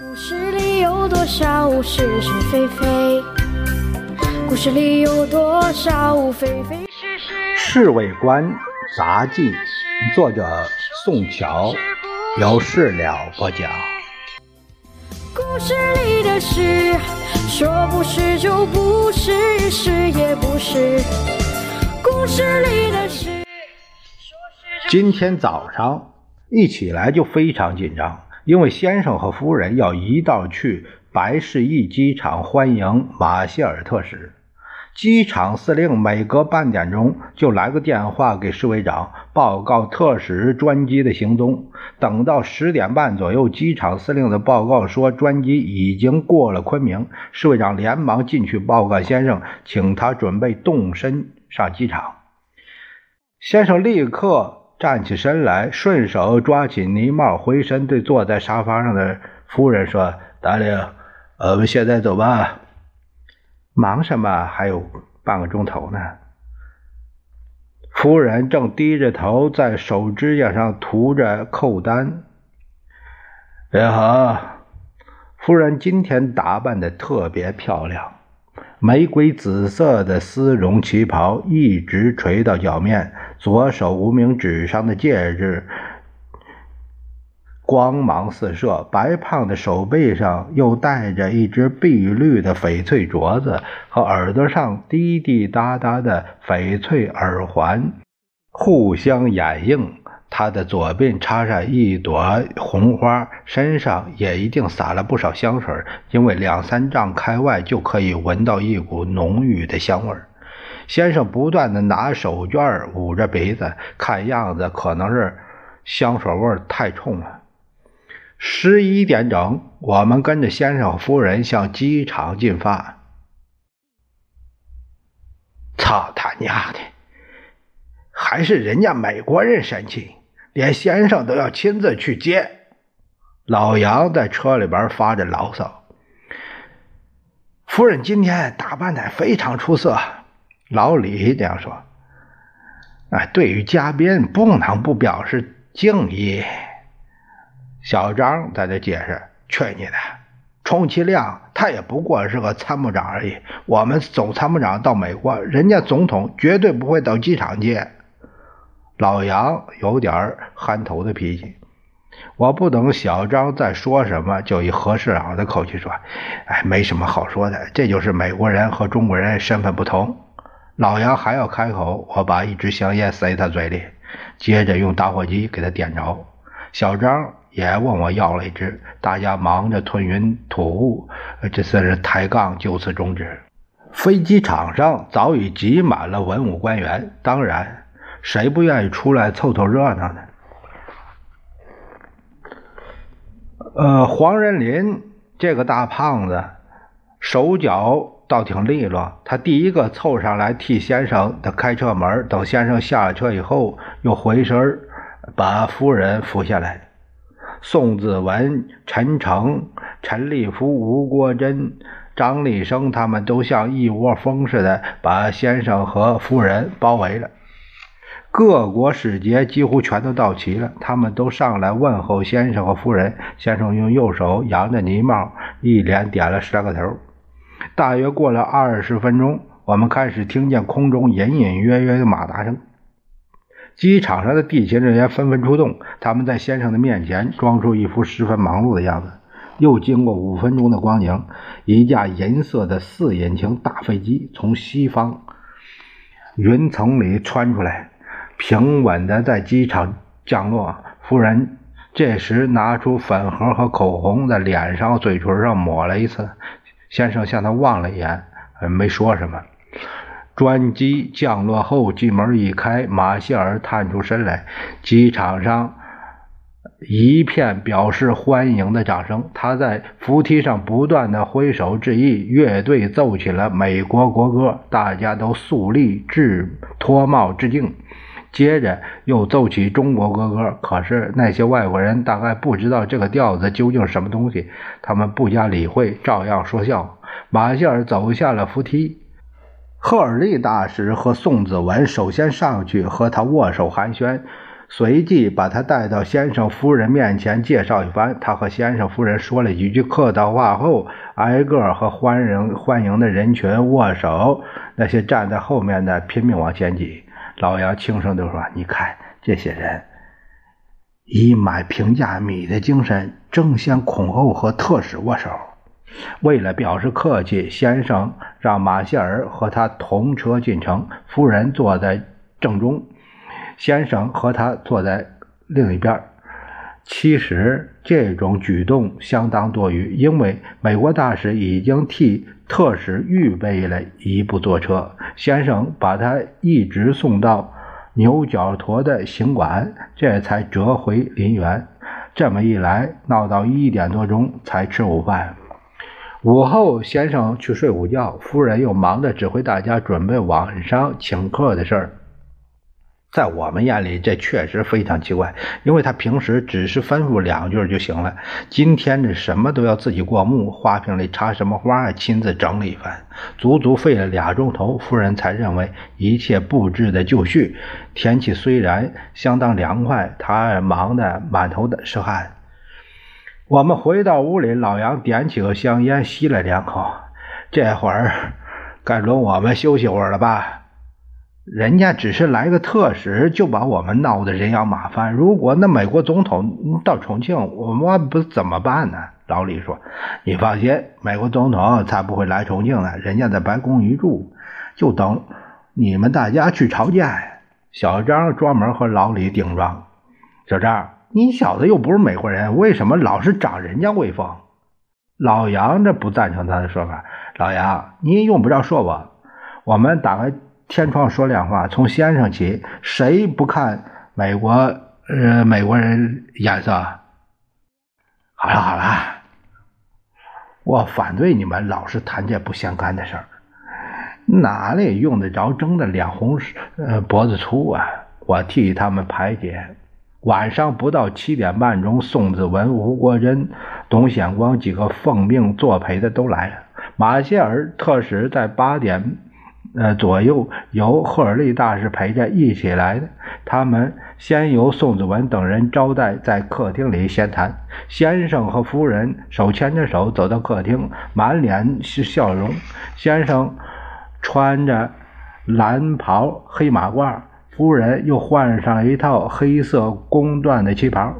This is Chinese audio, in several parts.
故事里有多少是是非非？故事里有多少非非是是？《侍卫官杂记》，作者宋乔，有事了播讲。故事里的事，说不是就不是，是也不是。故事里的事，说是今天早上一起来就非常紧张，因为先生和夫人要一道去白市驿机场欢迎马歇尔特使。机场司令每隔半点钟就来个电话给侍卫长，报告特使专机的行踪。等到十点半左右，机场司令的报告说专机已经过了昆明。侍卫长连忙进去报告先生，请他准备动身上机场。先生立刻站起身来，顺手抓起呢帽，回身对坐在沙发上的夫人说：“达令，我们现在走吧。”忙什么？还有半个钟头呢。夫人正低着头在手指甲上涂着扣单。你好，夫人今天打扮的特别漂亮，玫瑰紫色的丝绒旗袍一直垂到脚面，左手无名指上的戒指光芒四射，白胖的手背上又戴着一只碧绿的翡翠镯子，和耳朵上滴滴答答的翡翠耳环互相掩映。他的左鬓插上一朵红花，身上也一定撒了不少香水，因为两三丈开外就可以闻到一股浓郁的香味儿。先生不断的拿手绢捂着鼻子，看样子可能是香水味太冲了。十一点整，我们跟着先生夫人向机场进发。操他娘的！还是人家美国人神气，连先生都要亲自去接。老杨在车里边发着牢骚。夫人今天打扮的非常出色。老李这样说：“哎，对于嘉宾不能不表示敬意。”小张在这解释：“去你的！充其量他也不过是个参谋长而已。我们总参谋长到美国，人家总统绝对不会到机场接。”老杨有点憨头的脾气。我不等小张再说什么，就以和事佬的口气说：“哎，没什么好说的，这就是美国人和中国人身份不同。”老杨还要开口，我把一支香烟塞他嘴里，接着用打火机给他点着。小张也问我要了一支，大家忙着吞云吐雾，这算是抬杠就此终止。飞机场上早已挤满了文武官员，当然，谁不愿意出来凑凑热闹呢？呃，黄仁林这个大胖子，手脚倒挺利落。他第一个凑上来替先生的开车门，等先生下了车以后，又回身把夫人扶下来。宋子文、陈诚、陈立夫、吴国珍、张立生他们都像一窝蜂似的把先生和夫人包围了。各国使节几乎全都到齐了，他们都上来问候先生和夫人。先生用右手扬着呢帽，一连点了十来个头。大约过了二十分钟，我们开始听见空中隐隐约约的马达声。机场上的地勤人员纷纷出动，他们在先生的面前装出一副十分忙碌的样子。又经过五分钟的光景，一架银色的四引擎大飞机从西方云层里穿出来。平稳的在机场降落。夫人这时拿出粉盒和口红，在脸上、嘴唇上抹了一次。先生向他望了一眼，没说什么。专机降落后，机门一开，马歇尔探出身来。机场上一片表示欢迎的掌声。他在扶梯上不断的挥手致意。乐队奏起了美国国歌，大家都肃立致脱帽致敬。接着又奏起中国国歌，可是那些外国人大概不知道这个调子究竟是什么东西，他们不加理会，照样说笑。马歇尔走下了扶梯，赫尔利大使和宋子文首先上去和他握手寒暄。随即把他带到先生夫人面前介绍一番。他和先生夫人说了几句客套话后，挨个和欢迎欢迎的人群握手。那些站在后面的拼命往前挤。老姚轻声地说：“你看，这些人以买平价米的精神争先恐后和特使握手。为了表示客气，先生让马歇尔和他同车进城，夫人坐在正中。”先生和他坐在另一边。其实这种举动相当多余，因为美国大使已经替特使预备了一部坐车。先生把他一直送到牛角沱的行馆，这才折回林园。这么一来，闹到一点多钟才吃午饭。午后，先生去睡午觉，夫人又忙着指挥大家准备晚上请客的事儿。在我们眼里，这确实非常奇怪，因为他平时只是吩咐两句就行了。今天这什么都要自己过目，花瓶里插什么花，亲自整理一番，足足费了俩钟头，夫人才认为一切布置的就绪。天气虽然相当凉快，他忙得满头的是汗。我们回到屋里，老杨点起个香烟，吸了两口。这会儿该轮我们休息会儿了吧？人家只是来个特使，就把我们闹得人仰马翻。如果那美国总统到重庆，我们不怎么办呢？老李说：“你放心，美国总统才不会来重庆呢。人家在白宫一住，就等你们大家去朝见。”小张专门和老李顶撞：“小张，你小子又不是美国人，为什么老是长人家威风？”老杨这不赞成他的说法：“老杨，你用不着说我，我们打开。”天窗说亮话，从先生起，谁不看美国呃美国人眼色？好了好了，我反对你们老是谈这不相干的事儿，哪里用得着争得脸红呃脖子粗啊？我替他们排解。晚上不到七点半钟，宋子文、吴国珍、董显光几个奉命作陪的都来了。马歇尔特使在八点。呃，左右由赫尔利大师陪着一起来的。他们先由宋子文等人招待，在客厅里闲谈。先生和夫人手牵着手走到客厅，满脸是笑容。先生穿着蓝袍黑马褂，夫人又换上了一套黑色工缎的旗袍，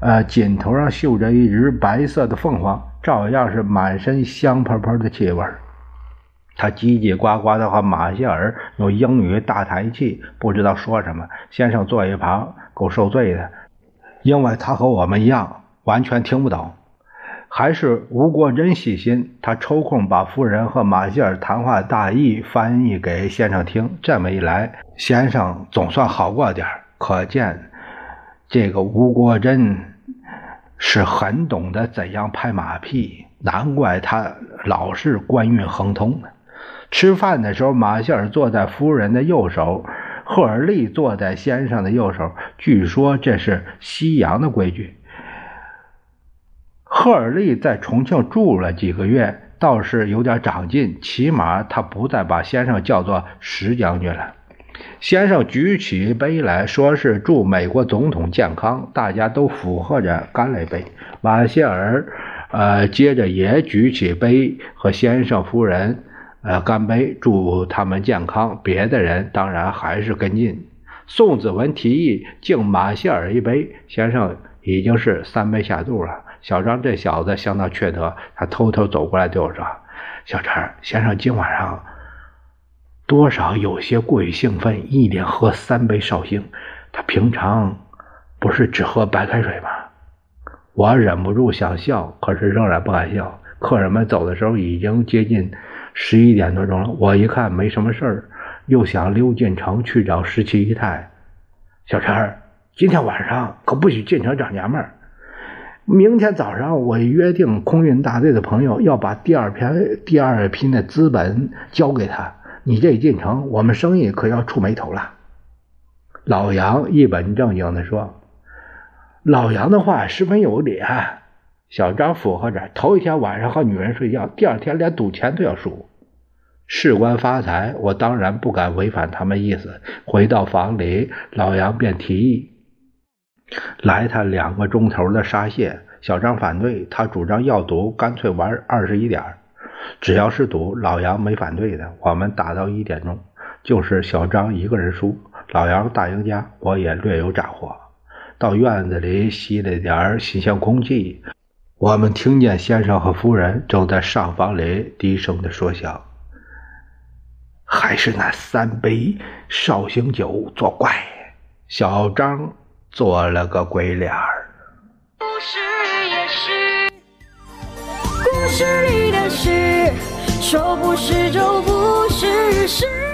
呃，锦头上绣着一只白色的凤凰，照样是满身香喷喷的气味。他叽叽呱呱的和马歇尔用英语大谈气，不知道说什么。先生坐一旁，够受罪的，因为他和我们一样，完全听不懂。还是吴国珍细心，他抽空把夫人和马歇尔谈话大意翻译给先生听。这么一来，先生总算好过点可见，这个吴国珍是很懂得怎样拍马屁，难怪他老是官运亨通呢。吃饭的时候，马歇尔坐在夫人的右手，赫尔利坐在先生的右手。据说这是西洋的规矩。赫尔利在重庆住了几个月，倒是有点长进，起码他不再把先生叫做石将军了。先生举起杯来说是祝美国总统健康，大家都附和着干了一杯。马歇尔，呃，接着也举起杯和先生夫人。呃，干杯，祝他们健康。别的人当然还是跟进。宋子文提议敬马歇尔一杯，先生已经是三杯下肚了。小张这小子相当缺德，他偷偷走过来对我说：“小陈，先生今晚上多少有些过于兴奋，一连喝三杯绍兴。他平常不是只喝白开水吗？”我忍不住想笑，可是仍然不敢笑。客人们走的时候已经接近。十一点多钟了，我一看没什么事儿，又想溜进城去找十七姨太。小陈，今天晚上可不许进城找娘们儿。明天早上我约定空运大队的朋友要把第二批第二批的资本交给他。你这一进城，我们生意可要触霉头了。老杨一本正经地说：“老杨的话十分有理啊。”小张附和着：“头一天晚上和女人睡觉，第二天连赌钱都要输。”事关发财，我当然不敢违反他们意思。回到房里，老杨便提议来他两个钟头的沙蟹。小张反对，他主张要赌，干脆玩二十一点。只要是赌，老杨没反对的。我们打到一点钟，就是小张一个人输，老杨大赢家，我也略有斩获。到院子里吸了点新鲜空气，我们听见先生和夫人正在上房里低声的说笑。还是那三杯绍兴酒作怪。小张做了个鬼脸儿。故事也是，故事里的事，说不是就不是，是。